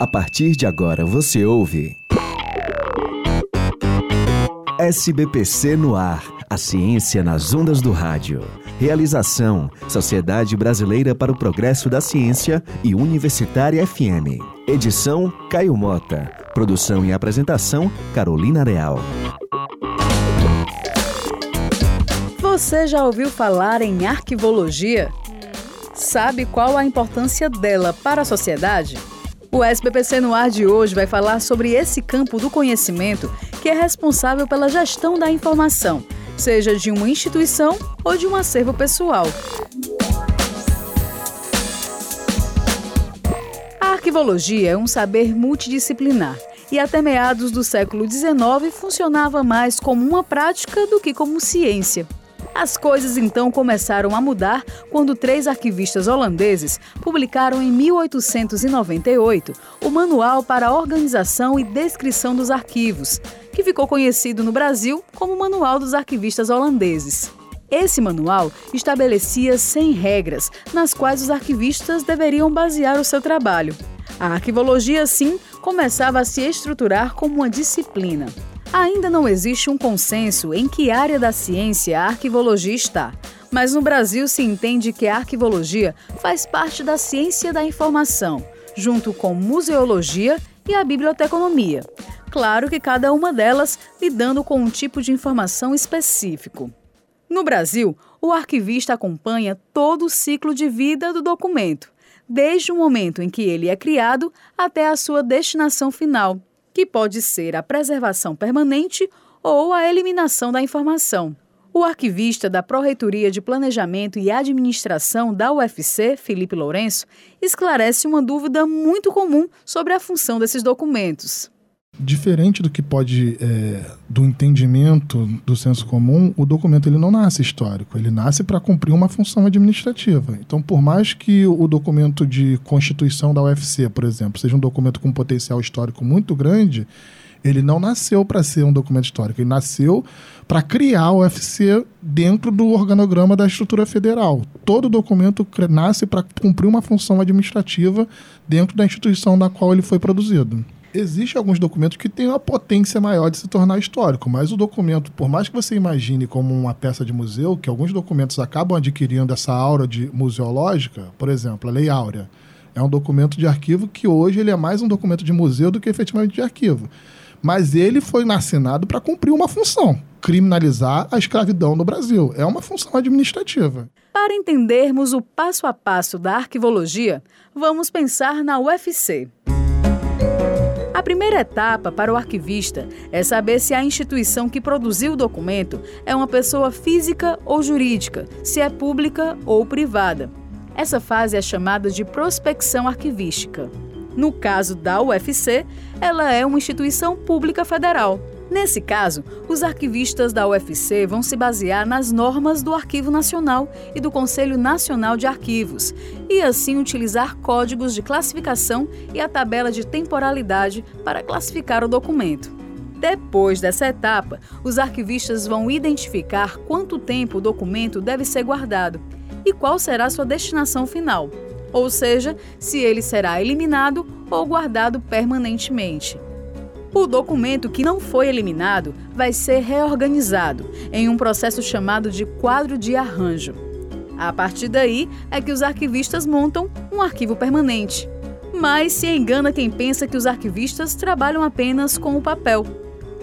A partir de agora você ouve. SBPC no ar. A ciência nas ondas do rádio. Realização: Sociedade Brasileira para o Progresso da Ciência e Universitária FM. Edição: Caio Mota. Produção e apresentação: Carolina Real. Você já ouviu falar em arquivologia? Sabe qual a importância dela para a sociedade? O SBPC no ar de hoje vai falar sobre esse campo do conhecimento que é responsável pela gestão da informação, seja de uma instituição ou de um acervo pessoal. A arquivologia é um saber multidisciplinar e até meados do século XIX funcionava mais como uma prática do que como ciência. As coisas então começaram a mudar quando três arquivistas holandeses publicaram em 1898 o Manual para a Organização e Descrição dos Arquivos, que ficou conhecido no Brasil como Manual dos Arquivistas Holandeses. Esse manual estabelecia 100 regras nas quais os arquivistas deveriam basear o seu trabalho. A arquivologia, assim, começava a se estruturar como uma disciplina. Ainda não existe um consenso em que área da ciência a arquivologia está, mas no Brasil se entende que a arquivologia faz parte da ciência da informação, junto com museologia e a biblioteconomia. Claro que cada uma delas lidando com um tipo de informação específico. No Brasil, o arquivista acompanha todo o ciclo de vida do documento, desde o momento em que ele é criado até a sua destinação final, que pode ser a preservação permanente ou a eliminação da informação. O arquivista da Pró-Reitoria de Planejamento e Administração da UFC, Felipe Lourenço, esclarece uma dúvida muito comum sobre a função desses documentos. Diferente do que pode é, do entendimento do senso comum, o documento ele não nasce histórico, ele nasce para cumprir uma função administrativa. Então, por mais que o documento de constituição da UFC, por exemplo, seja um documento com potencial histórico muito grande, ele não nasceu para ser um documento histórico, ele nasceu para criar o UFC dentro do organograma da estrutura federal. Todo documento nasce para cumprir uma função administrativa dentro da instituição da qual ele foi produzido. Existem alguns documentos que têm uma potência maior de se tornar histórico, mas o documento, por mais que você imagine como uma peça de museu, que alguns documentos acabam adquirindo essa aura de museológica, por exemplo, a Lei Áurea, é um documento de arquivo que hoje ele é mais um documento de museu do que efetivamente de arquivo. Mas ele foi assinado para cumprir uma função, criminalizar a escravidão no Brasil. É uma função administrativa. Para entendermos o passo a passo da arquivologia, vamos pensar na UFC. A primeira etapa para o arquivista é saber se a instituição que produziu o documento é uma pessoa física ou jurídica, se é pública ou privada. Essa fase é chamada de prospecção arquivística. No caso da UFC, ela é uma instituição pública federal. Nesse caso, os arquivistas da UFC vão se basear nas normas do Arquivo Nacional e do Conselho Nacional de Arquivos e assim utilizar códigos de classificação e a tabela de temporalidade para classificar o documento. Depois dessa etapa, os arquivistas vão identificar quanto tempo o documento deve ser guardado e qual será sua destinação final, ou seja, se ele será eliminado ou guardado permanentemente. O documento que não foi eliminado vai ser reorganizado em um processo chamado de quadro de arranjo. A partir daí é que os arquivistas montam um arquivo permanente. Mas se engana quem pensa que os arquivistas trabalham apenas com o papel.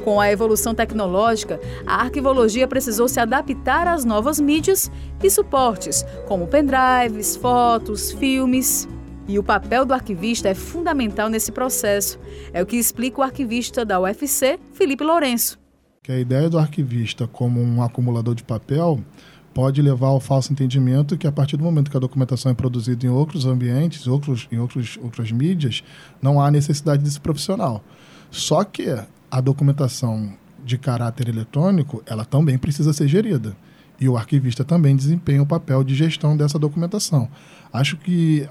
Com a evolução tecnológica, a arquivologia precisou se adaptar às novas mídias e suportes, como pendrives, fotos, filmes. E o papel do arquivista é fundamental nesse processo. É o que explica o arquivista da UFC, Felipe Lourenço. Que a ideia do arquivista como um acumulador de papel pode levar ao falso entendimento que a partir do momento que a documentação é produzida em outros ambientes, outros, em outros, outras mídias, não há necessidade desse profissional. Só que a documentação de caráter eletrônico, ela também precisa ser gerida. E o arquivista também desempenha o papel de gestão dessa documentação. Acho que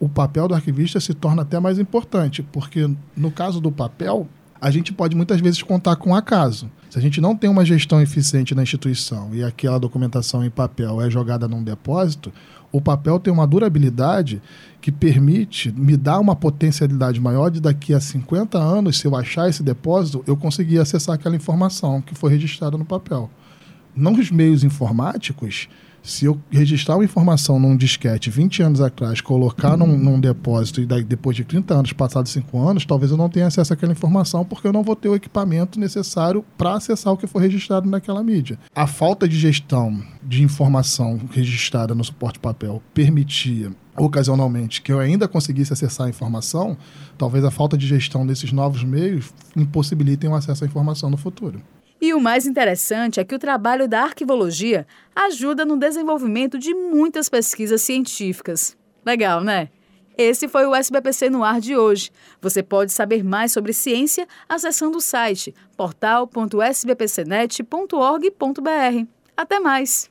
o papel do arquivista se torna até mais importante, porque no caso do papel, a gente pode muitas vezes contar com acaso. Se a gente não tem uma gestão eficiente na instituição e aquela documentação em papel é jogada num depósito, o papel tem uma durabilidade que permite me dar uma potencialidade maior de daqui a 50 anos, se eu achar esse depósito, eu conseguir acessar aquela informação que foi registrada no papel. Nos meios informáticos, se eu registrar uma informação num disquete 20 anos atrás, colocar num, num, depósito e daí, depois de 30 anos, passados 5 anos, talvez eu não tenha acesso àquela informação porque eu não vou ter o equipamento necessário para acessar o que foi registrado naquela mídia. A falta de gestão de informação registrada no suporte papel permitia ocasionalmente que eu ainda conseguisse acessar a informação, talvez a falta de gestão desses novos meios impossibilitem o acesso à informação no futuro. E o mais interessante é que o trabalho da arquivologia ajuda no desenvolvimento de muitas pesquisas científicas. Legal, né? Esse foi o SBPC no ar de hoje. Você pode saber mais sobre ciência acessando o site portal.sbpcnet.org.br. Até mais!